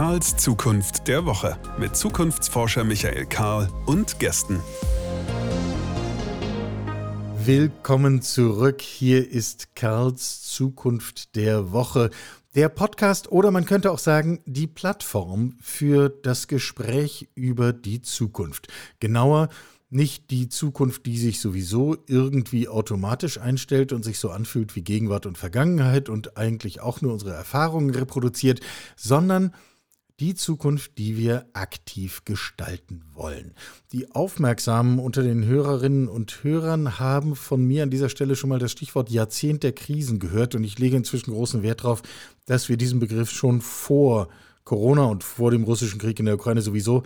Karls Zukunft der Woche mit Zukunftsforscher Michael Karl und Gästen. Willkommen zurück. Hier ist Karls Zukunft der Woche. Der Podcast oder man könnte auch sagen, die Plattform für das Gespräch über die Zukunft. Genauer nicht die Zukunft, die sich sowieso irgendwie automatisch einstellt und sich so anfühlt wie Gegenwart und Vergangenheit und eigentlich auch nur unsere Erfahrungen reproduziert, sondern die Zukunft, die wir aktiv gestalten wollen. Die Aufmerksamen unter den Hörerinnen und Hörern haben von mir an dieser Stelle schon mal das Stichwort Jahrzehnt der Krisen gehört und ich lege inzwischen großen Wert darauf, dass wir diesen Begriff schon vor Corona und vor dem russischen Krieg in der Ukraine sowieso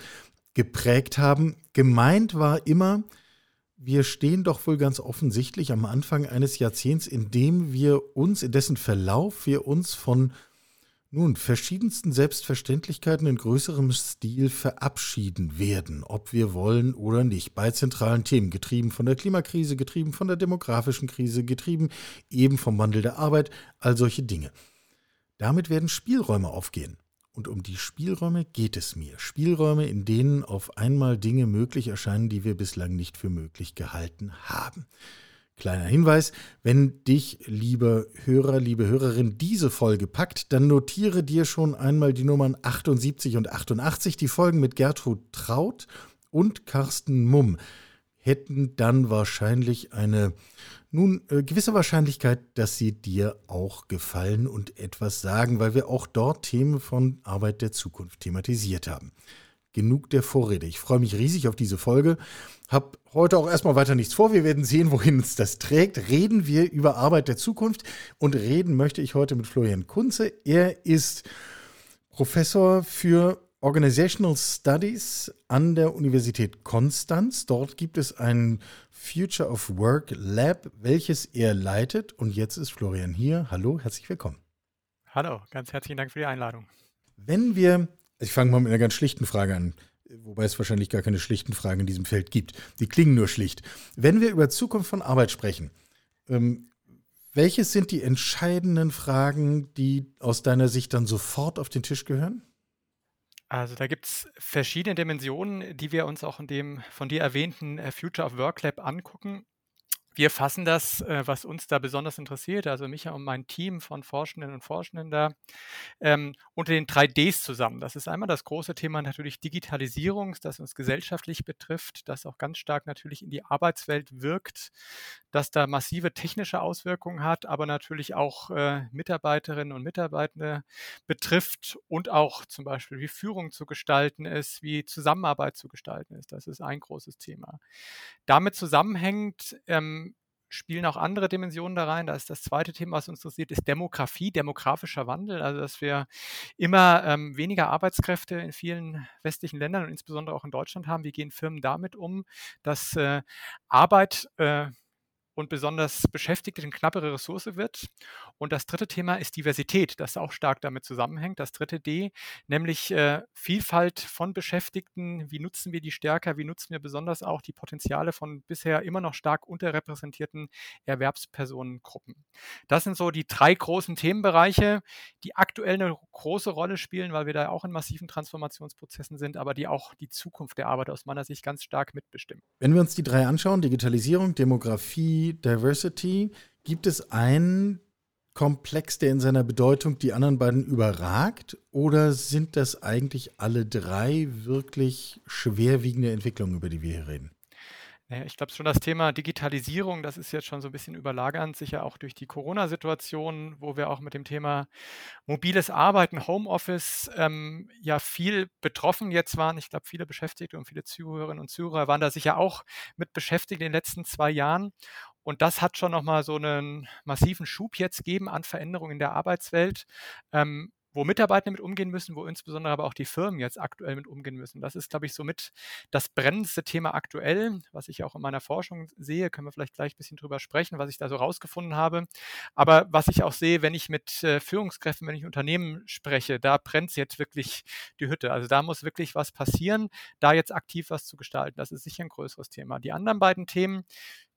geprägt haben. Gemeint war immer, wir stehen doch wohl ganz offensichtlich am Anfang eines Jahrzehnts, in dem wir uns, in dessen Verlauf wir uns von nun verschiedensten Selbstverständlichkeiten in größerem Stil verabschieden werden, ob wir wollen oder nicht, bei zentralen Themen, getrieben von der Klimakrise, getrieben von der demografischen Krise, getrieben eben vom Wandel der Arbeit, all solche Dinge. Damit werden Spielräume aufgehen. Und um die Spielräume geht es mir. Spielräume, in denen auf einmal Dinge möglich erscheinen, die wir bislang nicht für möglich gehalten haben. Kleiner Hinweis, wenn dich, lieber Hörer, liebe Hörerin, diese Folge packt, dann notiere dir schon einmal die Nummern 78 und 88, die Folgen mit Gertrud Traut und Carsten Mumm hätten dann wahrscheinlich eine nun äh, gewisse Wahrscheinlichkeit, dass sie dir auch gefallen und etwas sagen, weil wir auch dort Themen von Arbeit der Zukunft thematisiert haben. Genug der Vorrede. Ich freue mich riesig auf diese Folge. Hab heute auch erstmal weiter nichts vor. Wir werden sehen, wohin uns das trägt. Reden wir über Arbeit der Zukunft und reden möchte ich heute mit Florian Kunze. Er ist Professor für Organizational Studies an der Universität Konstanz. Dort gibt es ein Future of Work Lab, welches er leitet. Und jetzt ist Florian hier. Hallo, herzlich willkommen. Hallo, ganz herzlichen Dank für die Einladung. Wenn wir, ich fange mal mit einer ganz schlichten Frage an, wobei es wahrscheinlich gar keine schlichten Fragen in diesem Feld gibt. Die klingen nur schlicht. Wenn wir über Zukunft von Arbeit sprechen, ähm, welches sind die entscheidenden Fragen, die aus deiner Sicht dann sofort auf den Tisch gehören? Also da gibt es verschiedene Dimensionen, die wir uns auch in dem von dir erwähnten äh, Future of Work Lab angucken. Wir fassen das, äh, was uns da besonders interessiert, also mich und mein Team von Forschenden und Forschenden da, ähm, unter den drei Ds zusammen. Das ist einmal das große Thema natürlich Digitalisierung, das uns gesellschaftlich betrifft, das auch ganz stark natürlich in die Arbeitswelt wirkt, das da massive technische Auswirkungen hat, aber natürlich auch äh, Mitarbeiterinnen und Mitarbeitende betrifft und auch zum Beispiel, wie Führung zu gestalten ist, wie Zusammenarbeit zu gestalten ist. Das ist ein großes Thema. Damit zusammenhängt, ähm, spielen auch andere Dimensionen da rein. Da ist das zweite Thema, was uns interessiert, ist Demografie, demografischer Wandel. Also dass wir immer ähm, weniger Arbeitskräfte in vielen westlichen Ländern und insbesondere auch in Deutschland haben. Wie gehen Firmen damit um, dass äh, Arbeit äh, und besonders Beschäftigte eine knappere Ressource wird. Und das dritte Thema ist Diversität, das auch stark damit zusammenhängt. Das dritte D, nämlich äh, Vielfalt von Beschäftigten. Wie nutzen wir die stärker? Wie nutzen wir besonders auch die Potenziale von bisher immer noch stark unterrepräsentierten Erwerbspersonengruppen? Das sind so die drei großen Themenbereiche, die aktuell eine große Rolle spielen, weil wir da auch in massiven Transformationsprozessen sind, aber die auch die Zukunft der Arbeit aus meiner Sicht ganz stark mitbestimmen. Wenn wir uns die drei anschauen, Digitalisierung, Demografie, Diversity. Gibt es einen Komplex, der in seiner Bedeutung die anderen beiden überragt? Oder sind das eigentlich alle drei wirklich schwerwiegende Entwicklungen, über die wir hier reden? Ich glaube schon, das Thema Digitalisierung, das ist jetzt schon so ein bisschen überlagernd, sicher auch durch die Corona-Situation, wo wir auch mit dem Thema mobiles Arbeiten, Homeoffice ähm, ja viel betroffen jetzt waren. Ich glaube, viele Beschäftigte und viele Zuhörerinnen und Zuhörer waren da sicher auch mit beschäftigt in den letzten zwei Jahren. Und das hat schon nochmal so einen massiven Schub jetzt gegeben an Veränderungen in der Arbeitswelt. Ähm, wo Mitarbeiter mit umgehen müssen, wo insbesondere aber auch die Firmen jetzt aktuell mit umgehen müssen. Das ist, glaube ich, somit das brennendste Thema aktuell, was ich auch in meiner Forschung sehe. Können wir vielleicht gleich ein bisschen drüber sprechen, was ich da so rausgefunden habe. Aber was ich auch sehe, wenn ich mit äh, Führungskräften, wenn ich Unternehmen spreche, da brennt jetzt wirklich die Hütte. Also da muss wirklich was passieren, da jetzt aktiv was zu gestalten. Das ist sicher ein größeres Thema. Die anderen beiden Themen,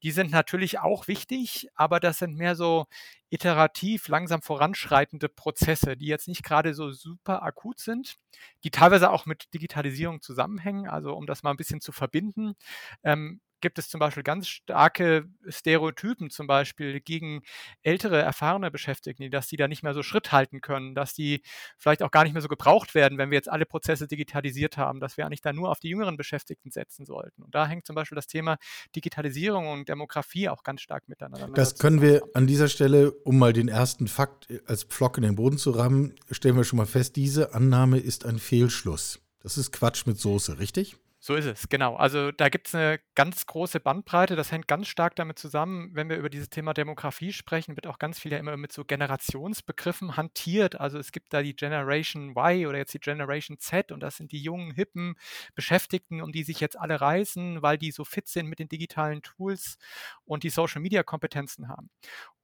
Die sind natürlich auch wichtig, aber das sind mehr so iterativ, langsam voranschreitende Prozesse, die jetzt nicht gerade so super akut sind, die teilweise auch mit Digitalisierung zusammenhängen. Also um das mal ein bisschen zu verbinden. Ähm, gibt es zum Beispiel ganz starke Stereotypen, zum Beispiel gegen ältere, erfahrene Beschäftigte, dass die da nicht mehr so Schritt halten können, dass die vielleicht auch gar nicht mehr so gebraucht werden, wenn wir jetzt alle Prozesse digitalisiert haben, dass wir eigentlich da nur auf die jüngeren Beschäftigten setzen sollten. Und da hängt zum Beispiel das Thema Digitalisierung und Demografie auch ganz stark miteinander. Das können wir an dieser Stelle, um mal den ersten Fakt als Pflock in den Boden zu rammen, stellen wir schon mal fest, diese Annahme ist ein Fehlschluss. Das ist Quatsch mit Soße, richtig? So ist es, genau. Also da gibt es eine ganz große Bandbreite. Das hängt ganz stark damit zusammen, wenn wir über dieses Thema Demografie sprechen, wird auch ganz viel ja immer mit so Generationsbegriffen hantiert. Also es gibt da die Generation Y oder jetzt die Generation Z und das sind die jungen, hippen Beschäftigten, um die sich jetzt alle reißen, weil die so fit sind mit den digitalen Tools und die Social-Media-Kompetenzen haben.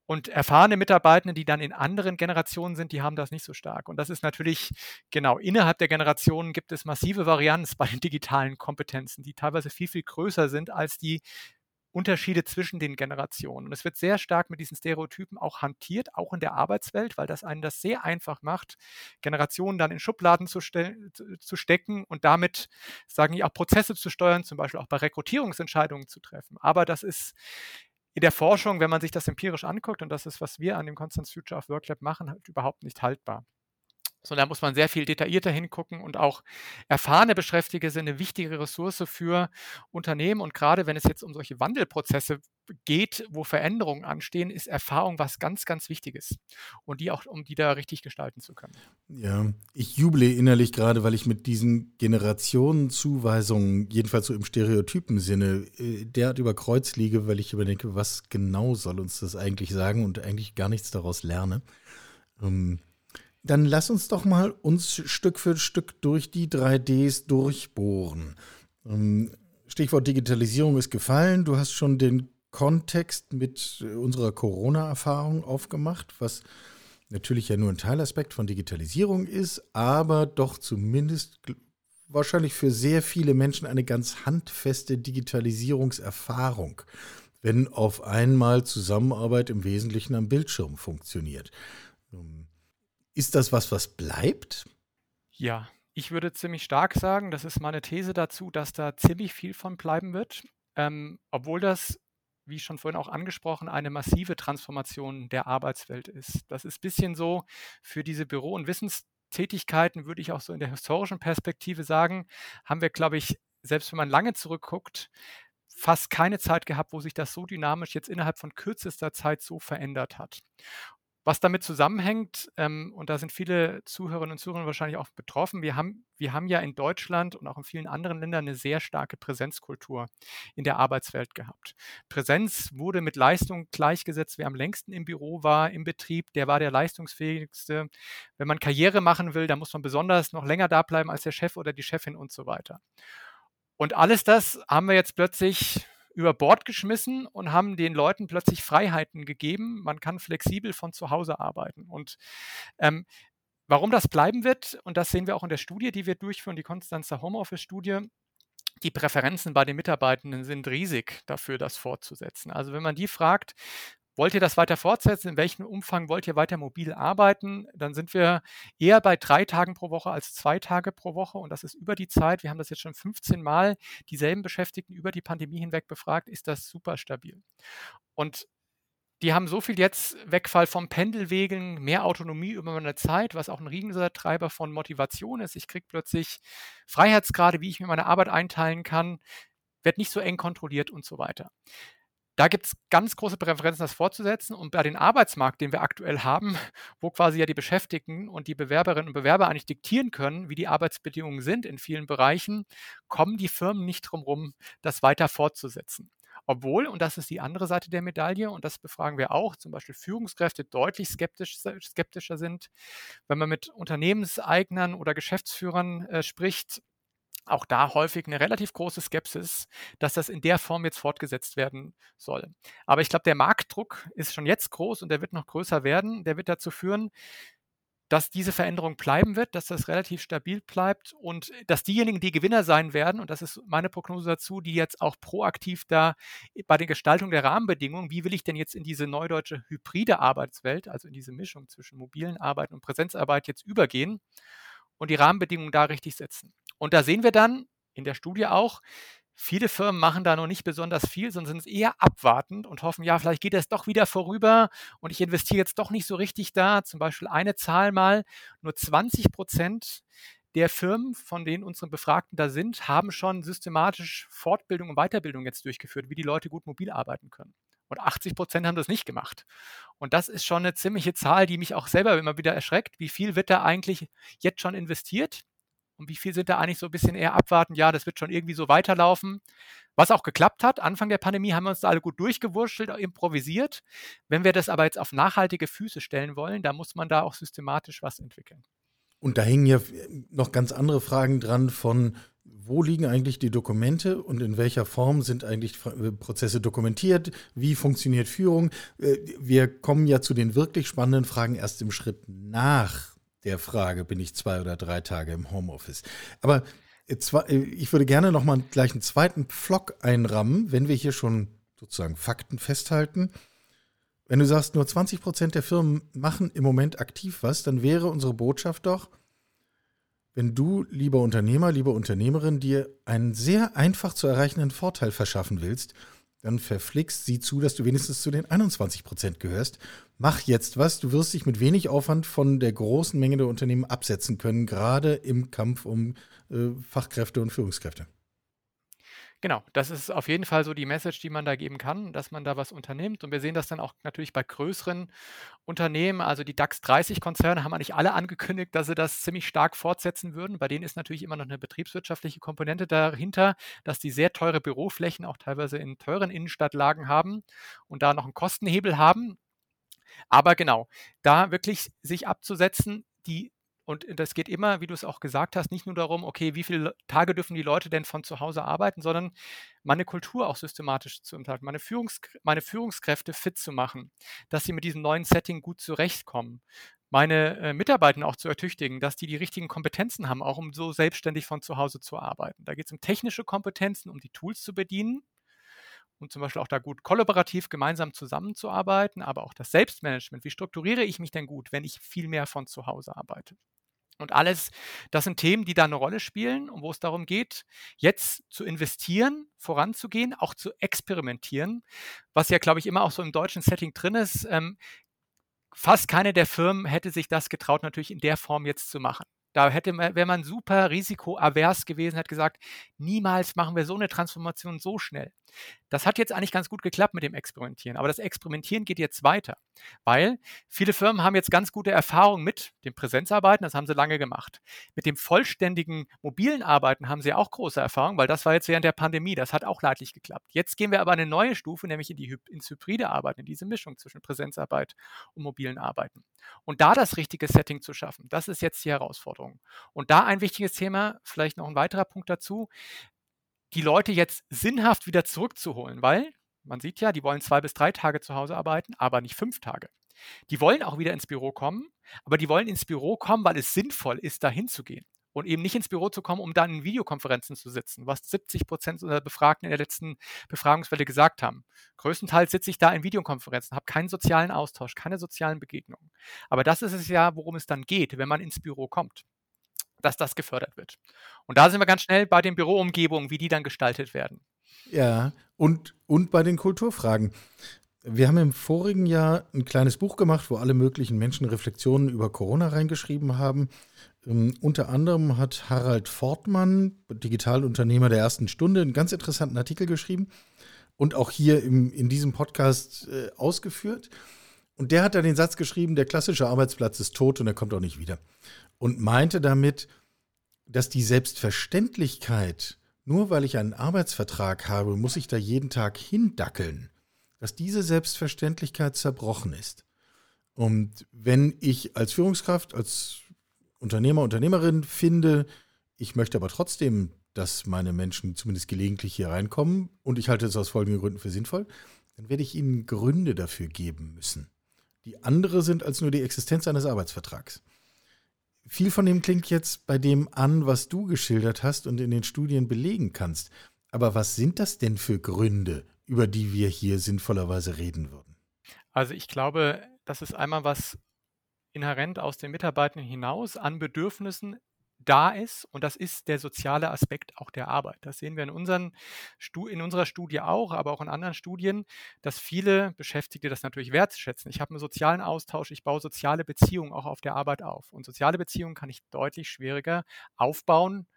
Und erfahrene Mitarbeitende, die dann in anderen Generationen sind, die haben das nicht so stark. Und das ist natürlich, genau, innerhalb der Generationen gibt es massive Varianz bei den digitalen Kompetenzen, die teilweise viel, viel größer sind als die Unterschiede zwischen den Generationen. Und es wird sehr stark mit diesen Stereotypen auch hantiert, auch in der Arbeitswelt, weil das einen das sehr einfach macht, Generationen dann in Schubladen zu, zu stecken und damit, sagen die, auch Prozesse zu steuern, zum Beispiel auch bei Rekrutierungsentscheidungen zu treffen. Aber das ist in der Forschung, wenn man sich das empirisch anguckt, und das ist, was wir an dem Constance Future of Work Lab machen, halt überhaupt nicht haltbar. So, da muss man sehr viel detaillierter hingucken und auch erfahrene Beschäftigte sind eine wichtige Ressource für Unternehmen. Und gerade wenn es jetzt um solche Wandelprozesse geht, wo Veränderungen anstehen, ist Erfahrung was ganz, ganz Wichtiges. Und die auch, um die da richtig gestalten zu können. Ja, ich juble innerlich gerade, weil ich mit diesen Generationenzuweisungen, jedenfalls so im Stereotypen-Sinne, äh, derart über Kreuz liege, weil ich überdenke, was genau soll uns das eigentlich sagen und eigentlich gar nichts daraus lerne. Ähm, dann lass uns doch mal uns Stück für Stück durch die 3Ds durchbohren. Ähm, Stichwort Digitalisierung ist gefallen. Du hast schon den Kontext mit unserer Corona-Erfahrung aufgemacht, was natürlich ja nur ein Teilaspekt von Digitalisierung ist, aber doch zumindest wahrscheinlich für sehr viele Menschen eine ganz handfeste Digitalisierungserfahrung, wenn auf einmal Zusammenarbeit im Wesentlichen am Bildschirm funktioniert. Ist das was, was bleibt? Ja, ich würde ziemlich stark sagen, das ist meine These dazu, dass da ziemlich viel von bleiben wird, ähm, obwohl das, wie schon vorhin auch angesprochen, eine massive Transformation der Arbeitswelt ist. Das ist ein bisschen so für diese Büro- und Wissenstätigkeiten, würde ich auch so in der historischen Perspektive sagen, haben wir, glaube ich, selbst wenn man lange zurückguckt, fast keine Zeit gehabt, wo sich das so dynamisch jetzt innerhalb von kürzester Zeit so verändert hat. Was damit zusammenhängt, ähm, und da sind viele Zuhörerinnen und Zuhörer wahrscheinlich auch betroffen, wir haben, wir haben ja in Deutschland und auch in vielen anderen Ländern eine sehr starke Präsenzkultur in der Arbeitswelt gehabt. Präsenz wurde mit Leistung gleichgesetzt. Wer am längsten im Büro war, im Betrieb, der war der leistungsfähigste. Wenn man Karriere machen will, dann muss man besonders noch länger da bleiben als der Chef oder die Chefin und so weiter. Und alles das haben wir jetzt plötzlich über Bord geschmissen und haben den Leuten plötzlich Freiheiten gegeben. Man kann flexibel von zu Hause arbeiten. Und ähm, warum das bleiben wird, und das sehen wir auch in der Studie, die wir durchführen, die Konstanzer Homeoffice-Studie, die Präferenzen bei den Mitarbeitenden sind riesig dafür, das fortzusetzen. Also wenn man die fragt, Wollt ihr das weiter fortsetzen? In welchem Umfang wollt ihr weiter mobil arbeiten? Dann sind wir eher bei drei Tagen pro Woche als zwei Tage pro Woche. Und das ist über die Zeit. Wir haben das jetzt schon 15 Mal dieselben Beschäftigten über die Pandemie hinweg befragt. Ist das super stabil? Und die haben so viel jetzt Wegfall vom Pendelwegen, mehr Autonomie über meine Zeit, was auch ein riesiger Treiber von Motivation ist. Ich kriege plötzlich Freiheitsgrade, wie ich mir meine Arbeit einteilen kann, wird nicht so eng kontrolliert und so weiter. Da gibt es ganz große Präferenzen, das fortzusetzen. Und bei dem Arbeitsmarkt, den wir aktuell haben, wo quasi ja die Beschäftigten und die Bewerberinnen und Bewerber eigentlich diktieren können, wie die Arbeitsbedingungen sind in vielen Bereichen, kommen die Firmen nicht drum herum, das weiter fortzusetzen. Obwohl, und das ist die andere Seite der Medaille, und das befragen wir auch, zum Beispiel Führungskräfte deutlich skeptisch, skeptischer sind, wenn man mit Unternehmenseignern oder Geschäftsführern äh, spricht, auch da häufig eine relativ große Skepsis, dass das in der Form jetzt fortgesetzt werden soll. Aber ich glaube, der Marktdruck ist schon jetzt groß und der wird noch größer werden. Der wird dazu führen, dass diese Veränderung bleiben wird, dass das relativ stabil bleibt und dass diejenigen, die Gewinner sein werden, und das ist meine Prognose dazu, die jetzt auch proaktiv da bei der Gestaltung der Rahmenbedingungen, wie will ich denn jetzt in diese neudeutsche hybride Arbeitswelt, also in diese Mischung zwischen mobilen Arbeiten und Präsenzarbeit jetzt übergehen und die Rahmenbedingungen da richtig setzen. Und da sehen wir dann in der Studie auch, Viele Firmen machen da noch nicht besonders viel, sondern sind eher abwartend und hoffen, ja, vielleicht geht es doch wieder vorüber und ich investiere jetzt doch nicht so richtig da. Zum Beispiel eine Zahl mal, nur 20 Prozent der Firmen, von denen unsere Befragten da sind, haben schon systematisch Fortbildung und Weiterbildung jetzt durchgeführt, wie die Leute gut mobil arbeiten können. Und 80 Prozent haben das nicht gemacht. Und das ist schon eine ziemliche Zahl, die mich auch selber immer wieder erschreckt. Wie viel wird da eigentlich jetzt schon investiert? Und wie viel sind da eigentlich so ein bisschen eher abwarten? Ja, das wird schon irgendwie so weiterlaufen. Was auch geklappt hat, Anfang der Pandemie haben wir uns da alle gut durchgewurschtelt, improvisiert. Wenn wir das aber jetzt auf nachhaltige Füße stellen wollen, dann muss man da auch systematisch was entwickeln. Und da hängen ja noch ganz andere Fragen dran von, wo liegen eigentlich die Dokumente und in welcher Form sind eigentlich äh, Prozesse dokumentiert? Wie funktioniert Führung? Äh, wir kommen ja zu den wirklich spannenden Fragen erst im Schritt nach der Frage, bin ich zwei oder drei Tage im Homeoffice. Aber äh, ich würde gerne noch mal gleich einen zweiten Pflock einrammen, wenn wir hier schon sozusagen Fakten festhalten. Wenn du sagst, nur 20 Prozent der Firmen machen im Moment aktiv was, dann wäre unsere Botschaft doch, wenn du, lieber Unternehmer, lieber Unternehmerin, dir einen sehr einfach zu erreichenden Vorteil verschaffen willst, dann verflixt sie zu, dass du wenigstens zu den 21 Prozent gehörst. Mach jetzt was. Du wirst dich mit wenig Aufwand von der großen Menge der Unternehmen absetzen können, gerade im Kampf um äh, Fachkräfte und Führungskräfte. Genau, das ist auf jeden Fall so die Message, die man da geben kann, dass man da was unternimmt. Und wir sehen das dann auch natürlich bei größeren Unternehmen. Also die DAX 30-Konzerne haben eigentlich alle angekündigt, dass sie das ziemlich stark fortsetzen würden. Bei denen ist natürlich immer noch eine betriebswirtschaftliche Komponente dahinter, dass die sehr teure Büroflächen auch teilweise in teuren Innenstadtlagen haben und da noch einen Kostenhebel haben. Aber genau, da wirklich sich abzusetzen, die und das geht immer, wie du es auch gesagt hast, nicht nur darum, okay, wie viele Tage dürfen die Leute denn von zu Hause arbeiten, sondern meine Kultur auch systematisch zu implantieren, meine, Führungs meine Führungskräfte fit zu machen, dass sie mit diesem neuen Setting gut zurechtkommen, meine äh, Mitarbeiter auch zu ertüchtigen, dass die die richtigen Kompetenzen haben, auch um so selbstständig von zu Hause zu arbeiten. Da geht es um technische Kompetenzen, um die Tools zu bedienen, um zum Beispiel auch da gut kollaborativ gemeinsam zusammenzuarbeiten, aber auch das Selbstmanagement. Wie strukturiere ich mich denn gut, wenn ich viel mehr von zu Hause arbeite? Und alles, das sind Themen, die da eine Rolle spielen und wo es darum geht, jetzt zu investieren, voranzugehen, auch zu experimentieren, was ja, glaube ich, immer auch so im deutschen Setting drin ist. Ähm, fast keine der Firmen hätte sich das getraut, natürlich in der Form jetzt zu machen. Da hätte man, wäre man super risikoavers gewesen, hat gesagt, niemals machen wir so eine Transformation so schnell. Das hat jetzt eigentlich ganz gut geklappt mit dem Experimentieren, aber das Experimentieren geht jetzt weiter, weil viele Firmen haben jetzt ganz gute Erfahrungen mit dem Präsenzarbeiten, das haben sie lange gemacht. Mit dem vollständigen mobilen Arbeiten haben sie auch große Erfahrungen, weil das war jetzt während der Pandemie, das hat auch leidlich geklappt. Jetzt gehen wir aber eine neue Stufe, nämlich in die ins hybride Arbeiten, in diese Mischung zwischen Präsenzarbeit und mobilen Arbeiten. Und da das richtige Setting zu schaffen, das ist jetzt die Herausforderung. Und da ein wichtiges Thema, vielleicht noch ein weiterer Punkt dazu, die Leute jetzt sinnhaft wieder zurückzuholen, weil man sieht ja, die wollen zwei bis drei Tage zu Hause arbeiten, aber nicht fünf Tage. Die wollen auch wieder ins Büro kommen, aber die wollen ins Büro kommen, weil es sinnvoll ist, da hinzugehen und eben nicht ins Büro zu kommen, um dann in Videokonferenzen zu sitzen, was 70 Prozent unserer Befragten in der letzten Befragungswelle gesagt haben. Größtenteils sitze ich da in Videokonferenzen, habe keinen sozialen Austausch, keine sozialen Begegnungen. Aber das ist es ja, worum es dann geht, wenn man ins Büro kommt dass das gefördert wird. Und da sind wir ganz schnell bei den Büroumgebungen, wie die dann gestaltet werden. Ja, und, und bei den Kulturfragen. Wir haben im vorigen Jahr ein kleines Buch gemacht, wo alle möglichen Menschen Reflexionen über Corona reingeschrieben haben. Um, ähm, unter anderem hat Harald Fortmann, Digitalunternehmer der ersten Stunde, einen ganz interessanten Artikel geschrieben und auch hier im, in diesem Podcast äh, ausgeführt. Und der hat dann den Satz geschrieben, der klassische Arbeitsplatz ist tot und er kommt auch nicht wieder und meinte damit, dass die Selbstverständlichkeit, nur weil ich einen Arbeitsvertrag habe, muss ich da jeden Tag hindackeln, dass diese Selbstverständlichkeit zerbrochen ist. Und wenn ich als Führungskraft, als Unternehmer, Unternehmerin finde, ich möchte aber trotzdem, dass meine Menschen zumindest gelegentlich hier reinkommen und ich halte es aus folgenden Gründen für sinnvoll, dann werde ich ihnen Gründe dafür geben müssen, die andere sind als nur die Existenz eines Arbeitsvertrags. viel von dem klingt jetzt bei dem an, was du geschildert hast und in den Studien belegen kannst. Aber was sind das denn für Gründe, über die wir hier sinnvollerweise reden würden? Also ich glaube, das ist einmal was inhärent aus den Mitarbeitern hinaus an Bedürfnissen da ist und das ist der soziale Aspekt auch der Arbeit. Das sehen wir in, unseren in unserer Studie auch, aber auch in anderen Studien, dass viele Beschäftigte das natürlich wertschätzen. Ich habe einen sozialen Austausch, ich baue soziale Beziehungen auch auf der Arbeit auf. Und soziale Beziehungen kann ich deutlich schwieriger aufbauen,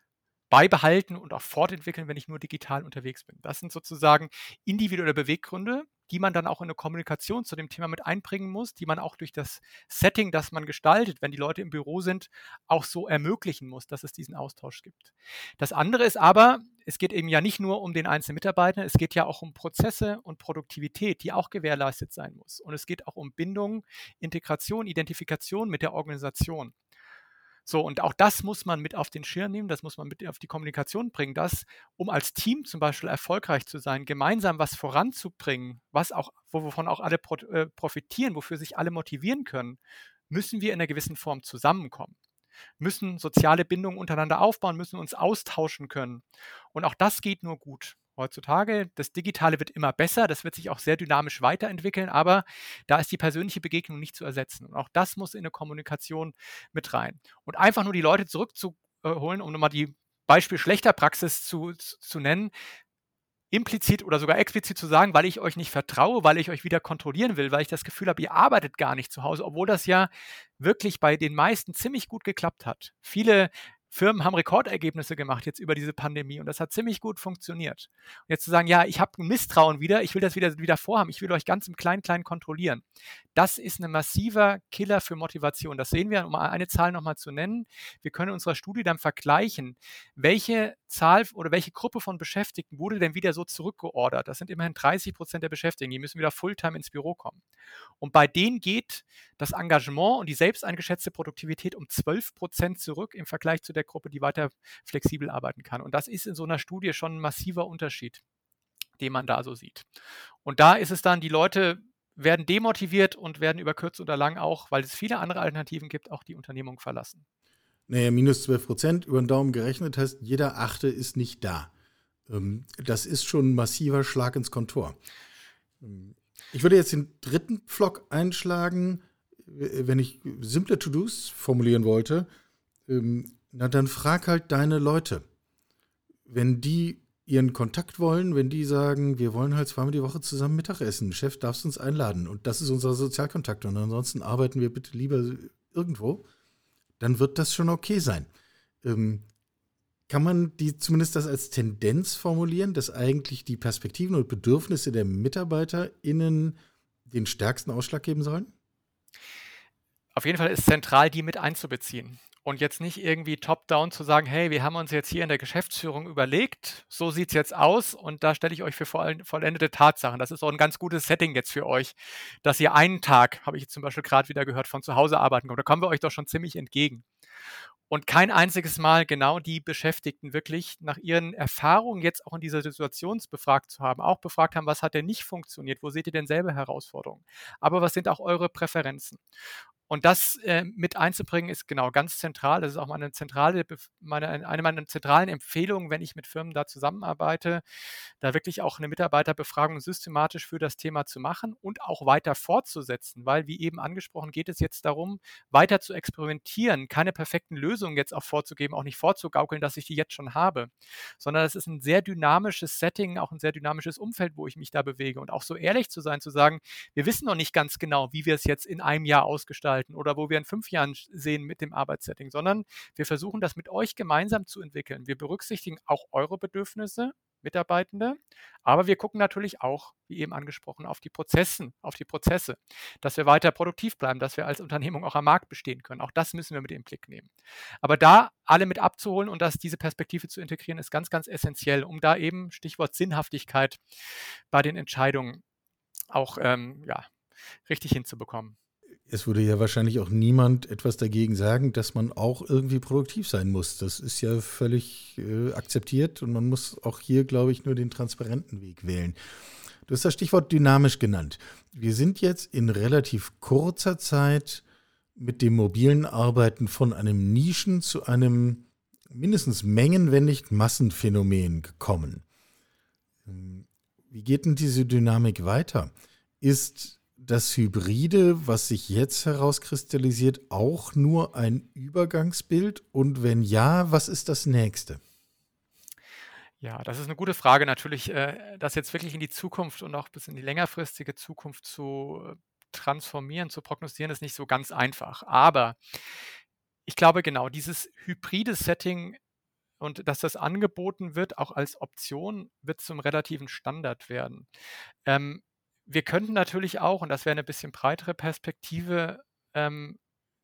beibehalten und auch fortentwickeln, wenn ich nur digital unterwegs bin. Das sind sozusagen individuelle Beweggründe, die man dann auch in eine Kommunikation zu dem Thema mit einbringen muss, die man auch durch das Setting, das man gestaltet, wenn die Leute im Büro sind, auch so ermöglichen muss, dass es diesen Austausch gibt. Das andere ist aber, es geht eben ja nicht nur um den einzelnen Mitarbeiter, es geht ja auch um Prozesse und Produktivität, die auch gewährleistet sein muss. Und es geht auch um Bindung, Integration, Identifikation mit der Organisation. So, und auch das muss man mit auf den Schirm nehmen, das muss man mit auf die Kommunikation bringen, dass, um als Team zum Beispiel erfolgreich zu sein, gemeinsam was voranzubringen, was auch, wovon auch alle äh, profitieren, wofür sich alle motivieren können, müssen wir in einer gewissen Form zusammenkommen müssen soziale Bindungen untereinander aufbauen, müssen uns austauschen können. Und auch das geht nur gut heutzutage. Das Digitale wird immer besser, das wird sich auch sehr dynamisch weiterentwickeln, aber da ist die persönliche Begegnung nicht zu ersetzen. Und auch das muss in eine Kommunikation mit rein. Und einfach nur die Leute zurückzuholen, um nochmal die Beispiel schlechter Praxis zu, zu nennen, implizit oder sogar explizit zu sagen, weil ich euch nicht vertraue, weil ich euch wieder kontrollieren will, weil ich das Gefühl habe, ihr arbeitet gar nicht zu Hause, obwohl das ja wirklich bei den meisten ziemlich gut geklappt hat. Viele Firmen haben Rekordergebnisse gemacht jetzt über diese Pandemie und das hat ziemlich gut funktioniert. Und jetzt zu sagen, ja, ich habe ein Misstrauen wieder, ich will das wieder, wieder vorhaben, ich will euch ganz im Klein-Klein kontrollieren. Das ist ein massiver Killer für Motivation. Das sehen wir, um eine Zahl nochmal zu nennen. Wir können in unserer Studie dann vergleichen, welche Zahl oder welche Gruppe von Beschäftigten wurde denn wieder so zurückgeordert. Das sind immerhin 30 Prozent der Beschäftigten, die müssen wieder Fulltime ins Büro kommen. Und bei denen geht das Engagement und die selbst eingeschätzte Produktivität um 12 Prozent zurück im Vergleich zu der Gruppe, die weiter flexibel arbeiten kann. Und das ist in so einer Studie schon ein massiver Unterschied, den man da so sieht. Und da ist es dann, die Leute werden demotiviert und werden über kurz oder lang auch, weil es viele andere Alternativen gibt, auch die Unternehmung verlassen. Naja, minus 12 Prozent über den Daumen gerechnet heißt, jeder Achte ist nicht da. Ähm, das ist schon ein massiver Schlag ins Kontor. Ähm, ich würde jetzt den dritten Pflock einschlagen, wenn ich simple To-Dos formulieren wollte. Na, dann frag halt deine Leute. Wenn die ihren Kontakt wollen, wenn die sagen, wir wollen halt zweimal die Woche zusammen Mittag essen, Chef, darfst uns einladen und das ist unser Sozialkontakt und ansonsten arbeiten wir bitte lieber irgendwo, dann wird das schon okay sein. Ähm, kann man die zumindest das als Tendenz formulieren, dass eigentlich die Perspektiven und Bedürfnisse der MitarbeiterInnen den stärksten Ausschlag geben sollen? Auf jeden Fall ist zentral, die mit einzubeziehen. Und jetzt nicht irgendwie top-down zu sagen, hey, wir haben uns jetzt hier in der Geschäftsführung überlegt, so sieht es jetzt aus und da stelle ich euch für vollendete Tatsachen. Das ist auch ein ganz gutes Setting jetzt für euch, dass ihr einen Tag, habe ich zum Beispiel gerade wieder gehört, von zu Hause arbeiten könnt. Da kommen wir euch doch schon ziemlich entgegen. Und kein einziges Mal genau die Beschäftigten wirklich nach ihren Erfahrungen jetzt auch in dieser Situation befragt zu haben, auch befragt haben, was hat denn nicht funktioniert, wo seht ihr denn selber Herausforderungen, aber was sind auch eure Präferenzen? Und das äh, mit einzubringen ist genau ganz zentral. Das ist auch meine zentrale, meine, eine meiner zentralen Empfehlungen, wenn ich mit Firmen da zusammenarbeite, da wirklich auch eine Mitarbeiterbefragung systematisch für das Thema zu machen und auch weiter fortzusetzen, weil, wie eben angesprochen, geht es jetzt darum, weiter zu experimentieren, keine perfekten Lösungen jetzt auch vorzugeben, auch nicht vorzugaukeln, dass ich die jetzt schon habe, sondern es ist ein sehr dynamisches Setting, auch ein sehr dynamisches Umfeld, wo ich mich da bewege. Und auch so ehrlich zu sein, zu sagen, wir wissen noch nicht ganz genau, wie wir es jetzt in einem Jahr ausgestalten gestalten oder wo wir in fünf Jahren sehen mit dem Arbeitssetting, sondern wir versuchen das mit euch gemeinsam zu entwickeln. Wir berücksichtigen auch eure Bedürfnisse, Mitarbeitende. Aber wir gucken natürlich auch, wie eben angesprochen, auf die Prozessen, auf die Prozesse, dass wir weiter produktiv bleiben, dass wir als Unternehmung auch am Markt bestehen können. Auch das müssen wir mit im Blick nehmen. Aber da alle mit abzuholen und dass diese Perspektive zu integrieren, ist ganz, ganz essentiell, um da eben Stichwort Sinnhaftigkeit bei den Entscheidungen auch ähm, ja, richtig hinzubekommen es würde ja wahrscheinlich auch niemand etwas dagegen sagen, dass man auch irgendwie produktiv sein muss. Das ist ja völlig äh, akzeptiert und man muss auch hier, glaube ich, nur den transparenten Weg wählen. Du hast das Stichwort dynamisch genannt. Wir sind jetzt in relativ kurzer Zeit mit dem mobilen Arbeiten von einem Nischen zu einem mindestens Mengen, wenn nicht Massenphänomen gekommen. Wie geht denn diese Dynamik weiter? Ist das Hybride, was sich jetzt herauskristallisiert, auch nur ein Übergangsbild? Und wenn ja, was ist das nächste? Ja, das ist eine gute Frage natürlich, äh, das jetzt wirklich in die Zukunft und auch bis in die längerfristige Zukunft zu äh, transformieren, zu prognostizieren, ist nicht so ganz einfach. Aber ich glaube genau, dieses hybride Setting und dass das angeboten wird, auch als Option, wird zum relativen Standard werden. Ähm, wir könnten natürlich auch, und das wäre eine bisschen breitere Perspektive, ähm,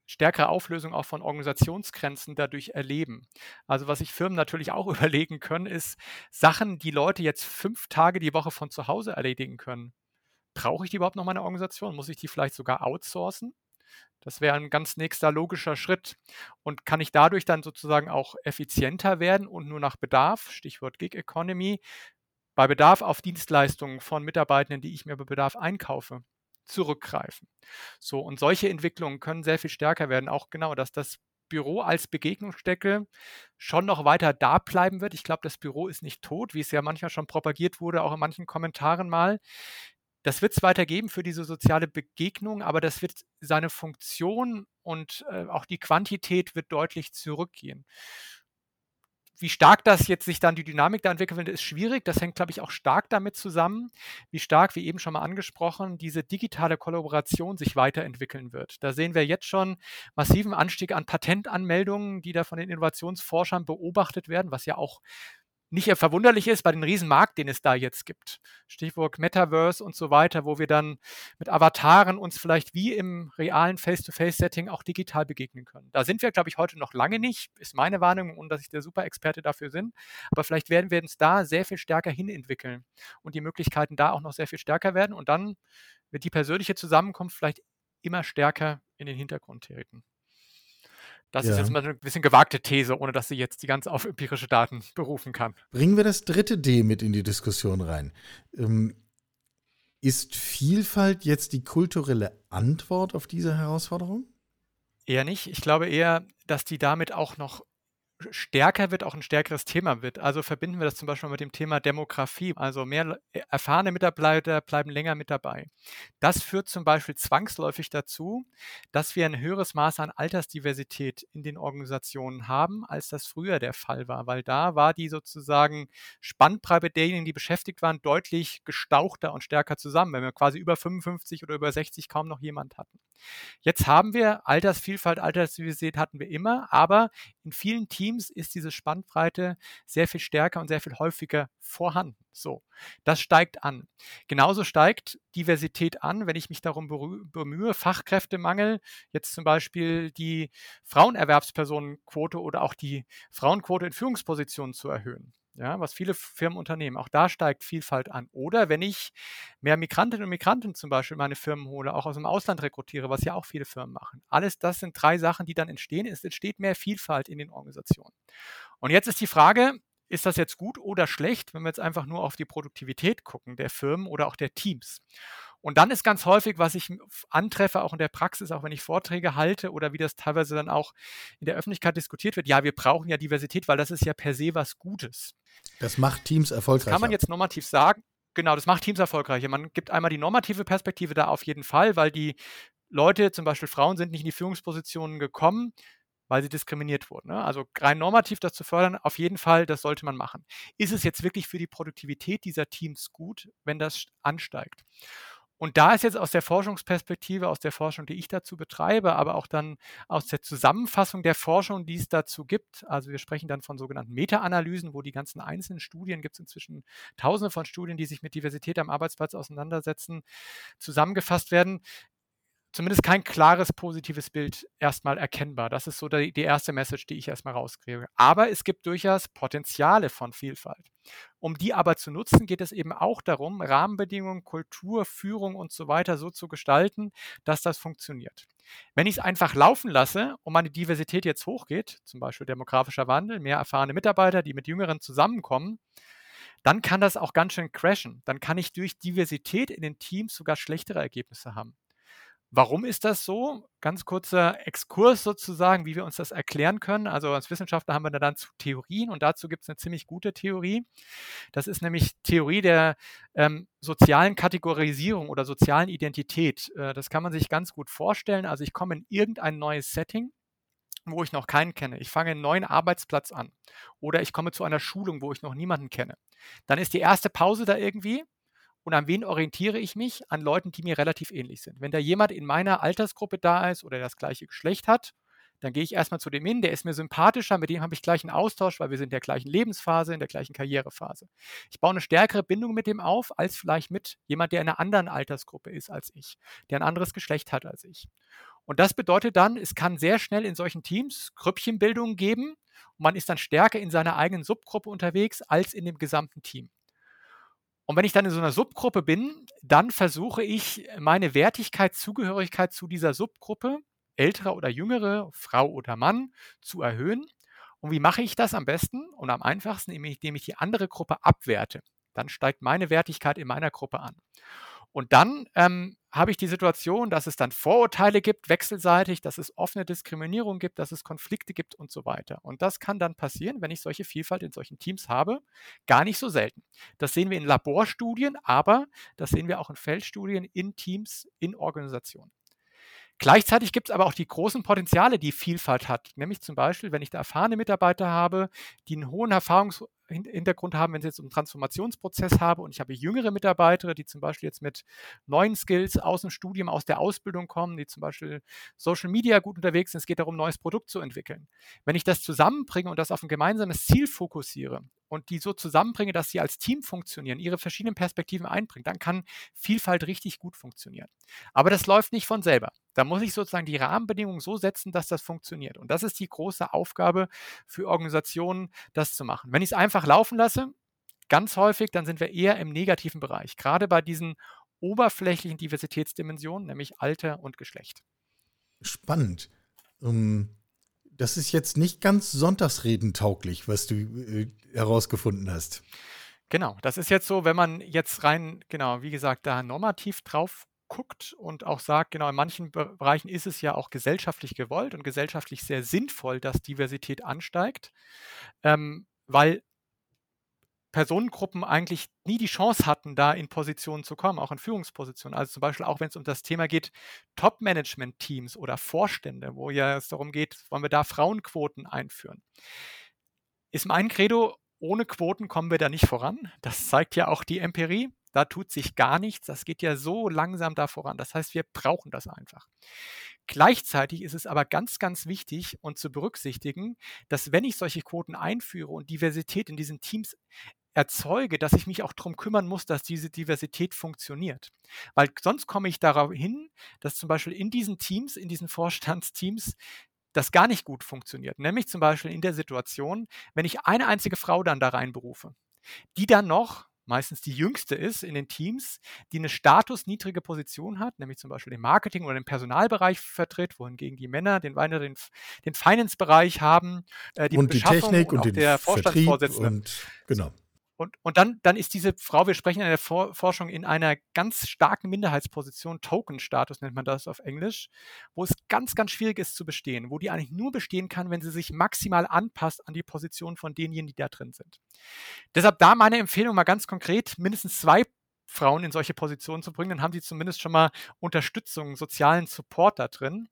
stärkere Auflösung auch von Organisationsgrenzen dadurch erleben. Also was sich Firmen natürlich auch überlegen können, ist Sachen, die Leute jetzt fünf Tage die Woche von zu Hause erledigen können. Brauche ich die überhaupt noch meine Organisation? Muss ich die vielleicht sogar outsourcen? Das wäre ein ganz nächster logischer Schritt. Und kann ich dadurch dann sozusagen auch effizienter werden und nur nach Bedarf, Stichwort Gig Economy, bei Bedarf auf Dienstleistungen von Mitarbeitenden, die ich mir bei Bedarf einkaufe, zurückgreifen. So, und solche Entwicklungen können sehr viel stärker werden. Auch genau, dass das Büro als Begegnungsstätte schon noch weiter da bleiben wird. Ich glaube, das Büro ist nicht tot, wie es ja manchmal schon propagiert wurde, auch in manchen Kommentaren mal. Das wird es weiter geben für diese soziale Begegnung, aber das wird seine Funktion und äh, auch die Quantität wird deutlich zurückgehen wie stark das jetzt sich dann die Dynamik da entwickeln wird, ist schwierig. Das hängt, glaube ich, auch stark damit zusammen, wie stark, wie eben schon mal angesprochen, diese digitale Kollaboration sich weiterentwickeln wird. Da sehen wir jetzt schon massiven Anstieg an Patentanmeldungen, die da von den Innovationsforschern beobachtet werden, was ja auch nicht verwunderlich ist bei dem Riesenmarkt, den es da jetzt gibt. Stichwort Metaverse und so weiter, wo wir dann mit Avataren uns vielleicht wie im realen Face-to-Face-Setting auch digital begegnen können. Da sind wir, glaube ich, heute noch lange nicht, ist meine Warnung und dass ich der Super-Experte dafür bin. Aber vielleicht werden wir uns da sehr viel stärker hinentwickeln und die Möglichkeiten da auch noch sehr viel stärker werden und dann wird die persönliche Zusammenkunft vielleicht immer stärker in den Hintergrund treten. Das ja. ist jetzt mal eine bisschen gewagte These, ohne dass sie jetzt die ganz auf empirische Daten berufen kann. Bringen wir das dritte D mit in die Diskussion rein. Ähm, ist Vielfalt jetzt die kulturelle Antwort auf diese Herausforderung? Eher nicht. Ich glaube eher, dass die damit auch noch stärker wird, auch ein stärkeres Thema wird. Also verbinden wir das zum Beispiel mit dem Thema Demografie. Also mehr äh, erfahrene Mitarbeiter bleiben länger mit dabei. Das führt zum Beispiel zwangsläufig dazu, dass wir ein höheres Maß an Altersdiversität in den Organisationen haben, als das früher der Fall war, weil da war die sozusagen Spannbreite derjenigen, die beschäftigt waren, deutlich gestauchter und stärker zusammen, wenn wir quasi über 55 oder über 60 kaum noch jemand hatten. Jetzt haben wir Altersvielfalt, Altersdiversität hatten wir immer, aber in vielen Teams ist diese Spannbreite sehr viel stärker und sehr viel häufiger vorhanden. So, das steigt an. Genauso steigt Diversität an, wenn ich mich darum bemühe, Fachkräftemangel, jetzt zum Beispiel die Frauenerwerbspersonenquote oder auch die Frauenquote in Führungspositionen zu erhöhen ja, was viele Firmen unternehmen. Auch da steigt Vielfalt an. Oder wenn ich mehr Migrantinnen und Migranten zum Beispiel meine Firmen hole, auch aus dem Ausland rekrutiere, was ja auch viele Firmen machen. Alles das sind drei Sachen, die dann entstehen. Es entsteht mehr Vielfalt in den Organisationen. Und jetzt ist die Frage, ist das jetzt gut oder schlecht, wenn wir jetzt einfach nur auf die Produktivität gucken der Firmen oder auch der Teams? Und dann ist ganz häufig, was ich antreffe, auch in der Praxis, auch wenn ich Vorträge halte oder wie das teilweise dann auch in der Öffentlichkeit diskutiert wird, ja, wir brauchen ja Diversität, weil das ist ja per se was Gutes. Das macht Teams erfolgreicher. Das kann man jetzt normativ sagen. Genau, das macht Teams erfolgreicher. Man gibt einmal die normative Perspektive da auf jeden Fall, weil die Leute, zum Beispiel Frauen, sind nicht in die Führungspositionen gekommen, weil sie diskriminiert wurden. Ne? Also rein normativ das zu fördern, auf jeden Fall, das sollte man machen. Ist es jetzt wirklich für die Produktivität dieser Teams gut, wenn das ansteigt? Und da ist jetzt aus der Forschungsperspektive, aus der Forschung, die ich dazu betreibe, aber auch dann aus der Zusammenfassung der Forschung, die es dazu gibt, also wir sprechen dann von sogenannten Meta-Analysen, wo die ganzen einzelnen Studien, gibt es inzwischen tausende von Studien, die sich mit Diversität am Arbeitsplatz auseinandersetzen, zusammengefasst werden, zumindest kein klares positives Bild erstmal erkennbar. Das ist so die, die erste Message, die ich erstmal rauskriege. Aber es gibt durchaus Potenziale von Vielfalt. Um die aber zu nutzen, geht es eben auch darum, Rahmenbedingungen, Kultur, Führung und so weiter so zu gestalten, dass das funktioniert. Wenn ich es einfach laufen lasse und meine Diversität jetzt hochgeht, zum Beispiel demografischer Wandel, mehr erfahrene Mitarbeiter, die mit Jüngeren zusammenkommen, dann kann das auch ganz schön crashen. Dann kann ich durch Diversität in den Teams sogar schlechtere Ergebnisse haben Warum ist das so? Ganz kurzer Exkurs sozusagen, wie wir uns das erklären können. Also als Wissenschaftler haben wir da dann zu Theorien und dazu gibt es eine ziemlich gute Theorie. Das ist nämlich Theorie der ähm, sozialen Kategorisierung oder sozialen Identität. Äh, das kann man sich ganz gut vorstellen. Also ich komme in irgendein neues Setting wo ich noch keinen kenne. Ich fange einen neuen Arbeitsplatz an oder ich komme zu einer Schulung, wo ich noch niemanden kenne. Dann ist die erste Pause da irgendwie und an wen orientiere ich mich? An Leuten, die mir relativ ähnlich sind. Wenn da jemand in meiner Altersgruppe da ist oder das gleiche Geschlecht hat, dann gehe ich erstmal zu dem hin, der ist mir sympathischer, mit dem habe ich gleich einen Austausch, weil wir sind in der gleichen Lebensphase, in der gleichen Karrierephase. Ich baue eine stärkere Bindung mit dem auf, als vielleicht mit jemand, der in einer anderen Altersgruppe ist als ich, der ein anderes Geschlecht hat als ich. Und das bedeutet dann, es kann sehr schnell in solchen Teams Grüppchenbildungen geben und man ist dann stärker in seiner eigenen Subgruppe unterwegs als in dem gesamten Team. Und wenn ich dann in so einer Subgruppe bin, dann versuche ich meine Wertigkeit, Zugehörigkeit zu dieser Subgruppe, ältere oder jüngere, Frau oder Mann, zu erhöhen. Und wie mache ich das am besten und am einfachsten, indem ich die andere Gruppe abwerte? Dann steigt meine Wertigkeit in meiner Gruppe an. Und dann ähm, habe ich die Situation, dass es dann Vorurteile gibt, wechselseitig, dass es offene Diskriminierung gibt, dass es Konflikte gibt und so weiter. Und das kann dann passieren, wenn ich solche Vielfalt in solchen Teams habe. Gar nicht so selten. Das sehen wir in Laborstudien, aber das sehen wir auch in Feldstudien, in Teams, in Organisationen. Gleichzeitig gibt es aber auch die großen Potenziale, die Vielfalt hat. Nämlich zum Beispiel, wenn ich da erfahrene Mitarbeiter habe, die einen hohen Erfahrungs- Hintergrund haben, wenn ich jetzt einen Transformationsprozess habe und ich habe jüngere Mitarbeiter, die zum Beispiel jetzt mit neuen Skills aus dem Studium, aus der Ausbildung kommen, die zum Beispiel Social Media gut unterwegs sind, es geht darum, ein neues Produkt zu entwickeln. Wenn ich das zusammenbringe und das auf ein gemeinsames Ziel fokussiere und die so zusammenbringe, dass sie als Team funktionieren, ihre verschiedenen Perspektiven einbringen, dann kann Vielfalt richtig gut funktionieren. Aber das läuft nicht von selber. Da muss ich sozusagen die Rahmenbedingungen so setzen, dass das funktioniert. Und das ist die große Aufgabe für Organisationen, das zu machen. Wenn ich es einfach laufen lasse, ganz häufig, dann sind wir eher im negativen Bereich, gerade bei diesen oberflächlichen Diversitätsdimensionen, nämlich Alter und Geschlecht. Spannend. Um, das ist jetzt nicht ganz sonntagsredentauglich, was du äh, herausgefunden hast. Genau, das ist jetzt so, wenn man jetzt rein, genau, wie gesagt, da normativ drauf guckt und auch sagt, genau, in manchen Bereichen ist es ja auch gesellschaftlich gewollt und gesellschaftlich sehr sinnvoll, dass Diversität ansteigt, ähm, weil Personengruppen eigentlich nie die Chance hatten, da in Positionen zu kommen, auch in Führungspositionen. Also zum Beispiel auch, wenn es um das Thema geht, Top-Management-Teams oder Vorstände, wo ja es darum geht, wollen wir da Frauenquoten einführen. Ist mein Credo, ohne Quoten kommen wir da nicht voran. Das zeigt ja auch die Empirie. Da tut sich gar nichts. Das geht ja so langsam da voran. Das heißt, wir brauchen das einfach. Gleichzeitig ist es aber ganz, ganz wichtig und zu berücksichtigen, dass wenn ich solche Quoten einführe und Diversität in diesen Teams erzeuge, dass ich mich auch darum kümmern muss, dass diese Diversität funktioniert. Weil sonst komme ich darauf hin, dass zum Beispiel in diesen Teams, in diesen Vorstandsteams, das gar nicht gut funktioniert. Nämlich zum Beispiel in der Situation, wenn ich eine einzige Frau dann da reinberufe, die dann noch meistens die jüngste ist in den Teams, die eine statusniedrige Position hat, nämlich zum Beispiel den Marketing- oder den Personalbereich vertritt, wohingegen die Männer den, den, den Finance-Bereich haben, äh, die und Beschaffung die Technik und, und den der Vorstandsvorsitzende. Und, genau. Und, und dann, dann ist diese Frau, wir sprechen in der For Forschung in einer ganz starken Minderheitsposition, Token-Status nennt man das auf Englisch, wo es ganz, ganz schwierig ist zu bestehen, wo die eigentlich nur bestehen kann, wenn sie sich maximal anpasst an die Position von denjenigen, die da drin sind. Deshalb da meine Empfehlung mal ganz konkret, mindestens zwei Frauen in solche Positionen zu bringen, dann haben sie zumindest schon mal Unterstützung, sozialen Support da drin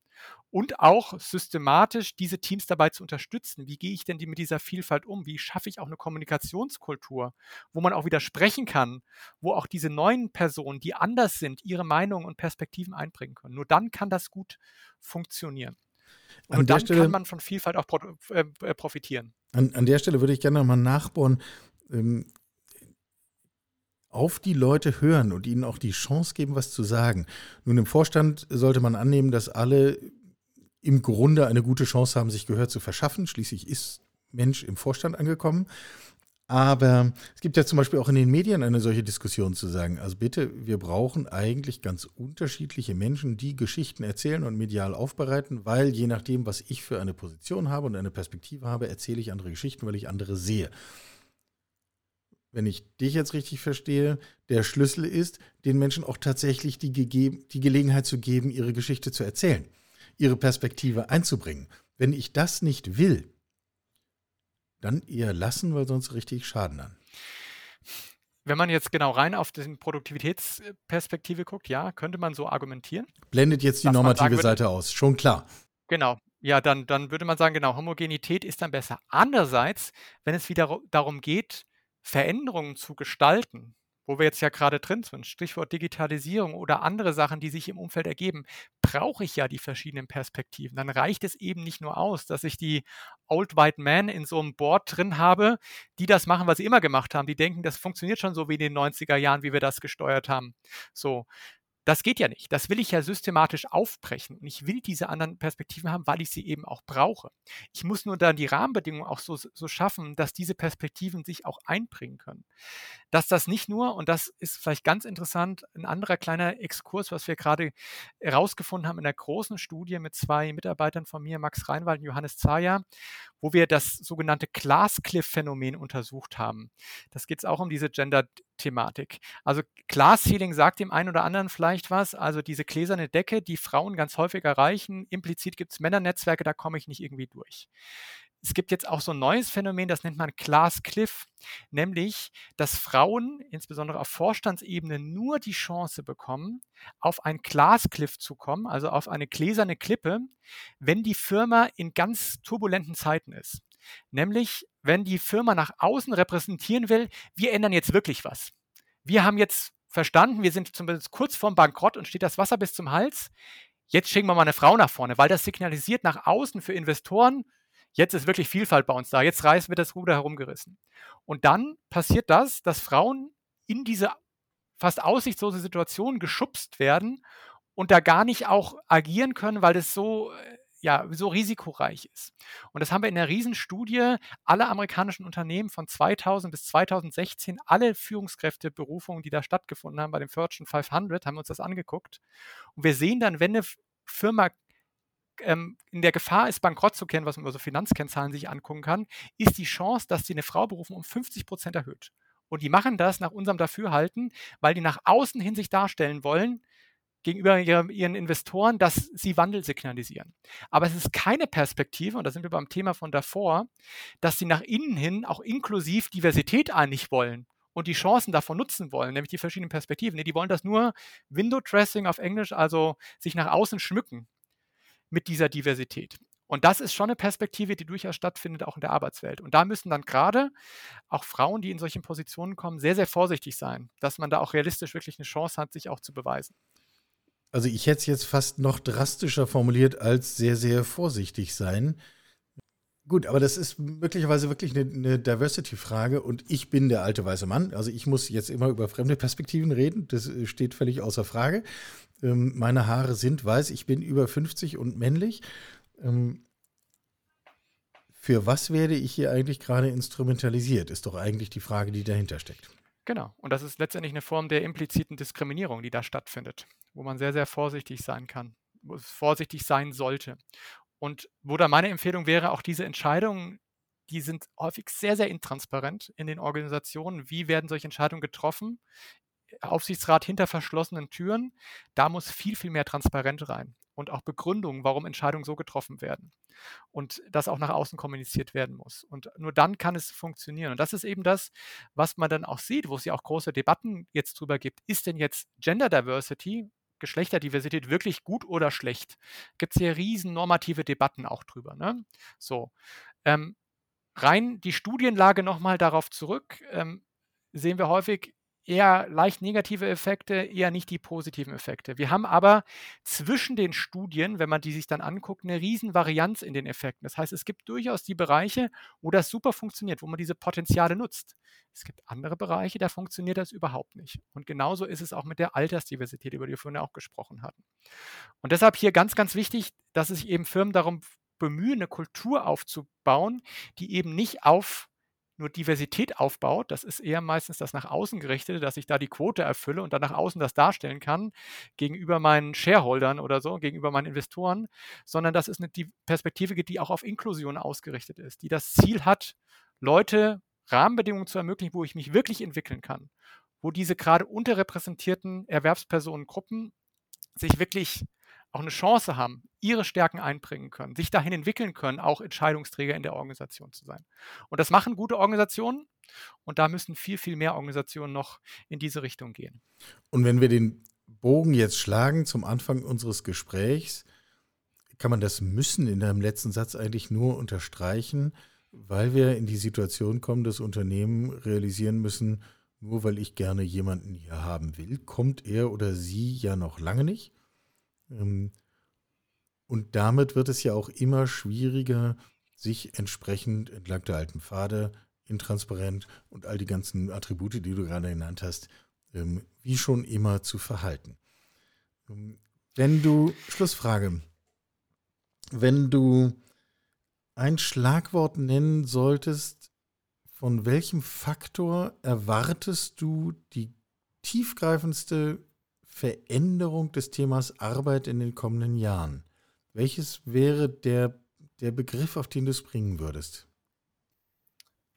und auch systematisch diese Teams dabei zu unterstützen. Wie gehe ich denn die mit dieser Vielfalt um? Wie schaffe ich auch eine Kommunikationskultur, wo man auch wieder sprechen kann, wo auch diese neuen Personen, die anders sind, ihre Meinungen und Perspektiven einbringen können. Nur dann kann das gut funktionieren. Und an dann Stelle, kann man von Vielfalt auch äh, äh, profitieren. An, an, der Stelle würde ich gerne nochmal nachbohren. Ähm, auf die Leute hören und ihnen auch die Chance geben, was zu sagen. Nun, im Vorstand sollte man annehmen, dass alle im Grunde eine gute Chance haben, sich Gehör zu verschaffen. Schließlich ist Mensch im Vorstand angekommen. Aber es gibt ja zum Beispiel auch in den Medien eine solche Diskussion zu sagen, also bitte, wir brauchen eigentlich ganz unterschiedliche Menschen, die Geschichten erzählen und medial aufbereiten, weil je nachdem, was ich für eine Position habe und eine Perspektive habe, erzähle ich andere Geschichten, weil ich andere sehe. Wenn ich dich jetzt richtig verstehe, der Schlüssel ist, den Menschen auch tatsächlich die, die Gelegenheit zu geben, ihre Geschichte zu erzählen, ihre Perspektive einzubringen. Wenn ich das nicht will, dann eher lassen, weil sonst richtig Schaden an. Wenn man jetzt genau rein auf die Produktivitätsperspektive guckt, ja, könnte man so argumentieren. Blendet jetzt die normative Seite aus, schon klar. Genau, ja, dann, dann würde man sagen, genau, Homogenität ist dann besser. Andererseits, wenn es wieder darum geht, Veränderungen zu gestalten, wo wir jetzt ja gerade drin sind, Stichwort Digitalisierung oder andere Sachen, die sich im Umfeld ergeben, brauche ich ja die verschiedenen Perspektiven. Dann reicht es eben nicht nur aus, dass ich die Old White Man in so einem Board drin habe, die das machen, was sie immer gemacht haben. Die denken, das funktioniert schon so wie in den 90er Jahren, wie wir das gesteuert haben. So, das geht ja nicht. Das will ich ja systematisch aufbrechen. Und ich will diese anderen Perspektiven haben, weil ich sie eben auch brauche. Ich muss nur dann die Rahmenbedingungen auch so, so schaffen, dass diese Perspektiven sich auch einbringen können. Dass das nicht nur, und das ist vielleicht ganz interessant, ein anderer kleiner Exkurs, was wir gerade herausgefunden haben in der großen Studie mit zwei Mitarbeitern von mir, Max Reinwald und Johannes Zaja, wo wir das sogenannte Glass-Cliff-Phänomen untersucht haben. Das geht es auch um diese Gender-Thematik. Also Glass Ceiling sagt dem einen oder anderen vielleicht was. Also diese gläserne Decke, die Frauen ganz häufig erreichen. Implizit gibt es Männernetzwerke, da komme ich nicht irgendwie durch. Es gibt jetzt auch so ein neues Phänomen, das nennt man Glass Cliff, nämlich, dass Frauen, insbesondere auf Vorstandsebene, nur die Chance bekommen, auf ein Glass Cliff zu kommen, also auf eine gläserne Klippe, wenn die Firma in ganz turbulenten Zeiten ist. Nämlich, wenn die Firma nach außen repräsentieren will, wir ändern jetzt wirklich was. Wir haben jetzt verstanden, wir sind zumindest kurz vorm Bankrott und steht das Wasser bis zum Hals. Jetzt schicken wir mal eine Frau nach vorne, weil das signalisiert nach außen für Investoren, Jetzt ist wirklich Vielfalt bei uns da. Jetzt reißen wir das Ruder herumgerissen. Und dann passiert das, dass Frauen in diese fast aussichtslose Situation geschubst werden und da gar nicht auch agieren können, weil das so äh, ja, so risikoreich ist. Und das haben wir in einer Riesenstudie aller amerikanischen Unternehmen von 2000 bis 2016, alle Führungskräfteberufungen, die da stattgefunden haben bei dem Fortune 500, haben wir uns das angeguckt. Und wir sehen dann, wenn eine Firma ähm, in der Gefahr ist, bankrott zu kennen, was man über so Finanzkennzahlen sich angucken kann, ist die Chance, dass sie eine Frau berufen, um 50 Prozent erhöht. Und die machen das nach unserem Dafürhalten, weil die nach außen hin sich darstellen wollen, gegenüber ihren Investoren, dass sie Wandel signalisieren. Aber es ist keine Perspektive, und da sind wir beim Thema von davor, dass sie nach innen hin auch inklusiv Diversität eigentlich wollen und die Chancen davon nutzen wollen, nämlich die verschiedenen Perspektiven. Nee, die wollen das nur Window Dressing auf Englisch, also sich nach außen schmücken mit dieser Diversität. Und das ist schon eine Perspektive, die durchaus stattfindet, auch in der Arbeitswelt. Und da müssen dann gerade auch Frauen, die in solchen Positionen kommen, sehr, sehr vorsichtig sein, dass man da auch realistisch wirklich eine Chance hat, sich auch zu beweisen. Also ich hätte es jetzt fast noch drastischer formuliert als sehr, sehr vorsichtig sein. Gut, aber das ist möglicherweise wirklich eine, eine Diversity-Frage und ich bin der alte weiße Mann. Also ich muss jetzt immer über fremde Perspektiven reden. Das äh, steht völlig außer Frage. Ähm, meine Haare sind weiß, ich bin über 50 und männlich. Ähm, für was werde ich hier eigentlich gerade instrumentalisiert, ist doch eigentlich die Frage, die dahinter steckt. Genau, und das ist letztendlich eine Form der impliziten Diskriminierung, die da stattfindet, wo man sehr, sehr vorsichtig sein kann, wo es vorsichtig sein sollte. Und wo da meine Empfehlung wäre, auch diese Entscheidungen, die sind häufig sehr, sehr intransparent in den Organisationen. Wie werden solche Entscheidungen getroffen? Aufsichtsrat hinter verschlossenen Türen, da muss viel, viel mehr Transparenz rein und auch Begründungen, warum Entscheidungen so getroffen werden und das auch nach außen kommuniziert werden muss. Und nur dann kann es funktionieren. Und das ist eben das, was man dann auch sieht, wo es ja auch große Debatten jetzt drüber gibt. Ist denn jetzt Gender Diversity, Geschlechterdiversität wirklich gut oder schlecht? Gibt es hier riesen normative Debatten auch drüber. Ne? So. Ähm, rein die Studienlage nochmal darauf zurück, ähm, sehen wir häufig, eher leicht negative Effekte, eher nicht die positiven Effekte. Wir haben aber zwischen den Studien, wenn man die sich dann anguckt, eine riesen Varianz in den Effekten. Das heißt, es gibt durchaus die Bereiche, wo das super funktioniert, wo man diese Potenziale nutzt. Es gibt andere Bereiche, da funktioniert das überhaupt nicht. Und genauso ist es auch mit der Altersdiversität, über die wir vorhin auch gesprochen hatten. Und deshalb hier ganz, ganz wichtig, dass sich eben Firmen darum bemühen, eine Kultur aufzubauen, die eben nicht auf nur Diversität aufbaut, das ist eher meistens das nach außen gerichtete, dass ich da die Quote erfülle und dann nach außen das darstellen kann gegenüber meinen Shareholdern oder so, gegenüber meinen Investoren, sondern das ist eine Perspektive, die auch auf Inklusion ausgerichtet ist, die das Ziel hat, Leute Rahmenbedingungen zu ermöglichen, wo ich mich wirklich entwickeln kann, wo diese gerade unterrepräsentierten Erwerbspersonengruppen sich wirklich auch eine Chance haben, ihre Stärken einbringen können, sich dahin entwickeln können, auch Entscheidungsträger in der Organisation zu sein. Und das machen gute Organisationen und da müssen viel, viel mehr Organisationen noch in diese Richtung gehen. Und wenn wir den Bogen jetzt schlagen zum Anfang unseres Gesprächs, kann man das müssen in deinem letzten Satz eigentlich nur unterstreichen, weil wir in die Situation kommen, dass Unternehmen realisieren müssen, nur weil ich gerne jemanden hier haben will, kommt er oder sie ja noch lange nicht. Ähm, und damit wird es ja auch immer schwieriger, sich entsprechend entlang der alten Pfade, intransparent und all die ganzen Attribute, die du gerade genannt hast, ähm, wie schon immer zu verhalten. Ähm, wenn du, Schlussfrage, wenn du ein Schlagwort nennen solltest, von welchem Faktor erwartest du die tiefgreifendste Veränderung des Themas Arbeit in den kommenden Jahren? Welches wäre der, der Begriff, auf den du es bringen würdest?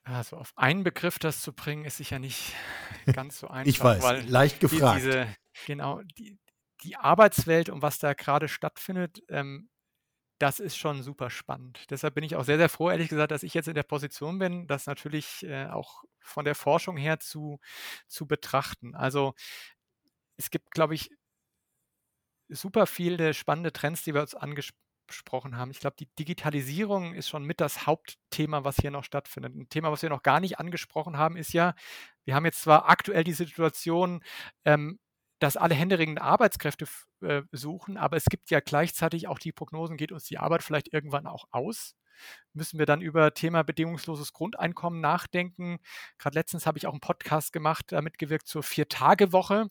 Also auf einen Begriff das zu bringen, ist sicher nicht ganz so einfach. ich weiß, leicht gefragt. Die, diese, genau, die, die Arbeitswelt und was da gerade stattfindet, ähm, das ist schon super spannend. Deshalb bin ich auch sehr, sehr froh, ehrlich gesagt, dass ich jetzt in der Position bin, das natürlich äh, auch von der Forschung her zu, zu betrachten. Also es gibt, glaube ich, super viele spannende Trends, die wir uns angesprochen haben. Ich glaube, die Digitalisierung ist schon mit das Hauptthema, was hier noch stattfindet. Ein Thema, was wir noch gar nicht angesprochen haben, ist ja, wir haben jetzt zwar aktuell die Situation, ähm, dass alle händeringend Arbeitskräfte äh, suchen, aber es gibt ja gleichzeitig auch die Prognosen, geht uns die Arbeit vielleicht irgendwann auch aus? Müssen wir dann über Thema bedingungsloses Grundeinkommen nachdenken. Gerade letztens habe ich auch einen Podcast gemacht, damit gewirkt zur Vier-Tage-Woche.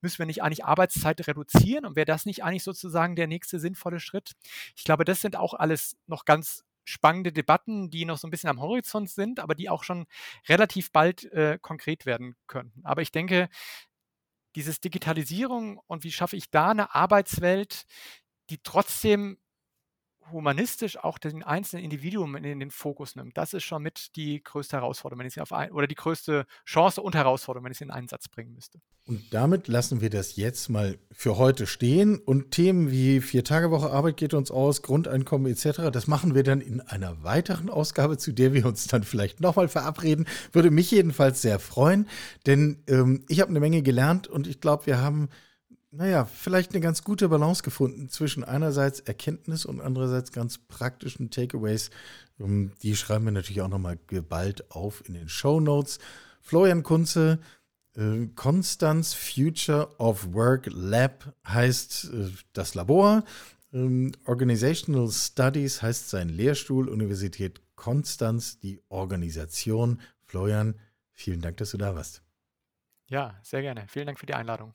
Müssen wir nicht eigentlich Arbeitszeit reduzieren? Und wäre das nicht eigentlich sozusagen der nächste sinnvolle Schritt? Ich glaube, das sind auch alles noch ganz spannende Debatten, die noch so ein bisschen am Horizont sind, aber die auch schon relativ bald äh, konkret werden könnten. Aber ich denke, dieses Digitalisierung und wie schaffe ich da eine Arbeitswelt, die trotzdem humanistisch auch den einzelnen Individuum in den Fokus nimmt, das ist schon mit die größte Herausforderung, wenn ich sie auf ein, oder die größte Chance und Herausforderung, wenn ich sie in einen Satz bringen müsste. Und damit lassen wir das jetzt mal für heute stehen und Themen wie Vier-Tage-Woche Arbeit geht uns aus, Grundeinkommen etc., das machen wir dann in einer weiteren Ausgabe, zu der wir uns dann vielleicht nochmal verabreden. Würde mich jedenfalls sehr freuen, denn ähm, ich habe eine Menge gelernt und ich glaube, wir haben naja, vielleicht eine ganz gute Balance gefunden zwischen einerseits Erkenntnis und andererseits ganz praktischen Takeaways. Ähm, die schreiben wir natürlich auch nochmal geballt auf in den Show Notes. Florian Kunze, äh, Konstanz Future of Work Lab heißt äh, das Labor. Ähm, Organizational Studies heißt sein Lehrstuhl, Universität Konstanz, die Organisation. Florian, vielen Dank, dass du da warst. Ja, sehr gerne. Vielen Dank für die Einladung.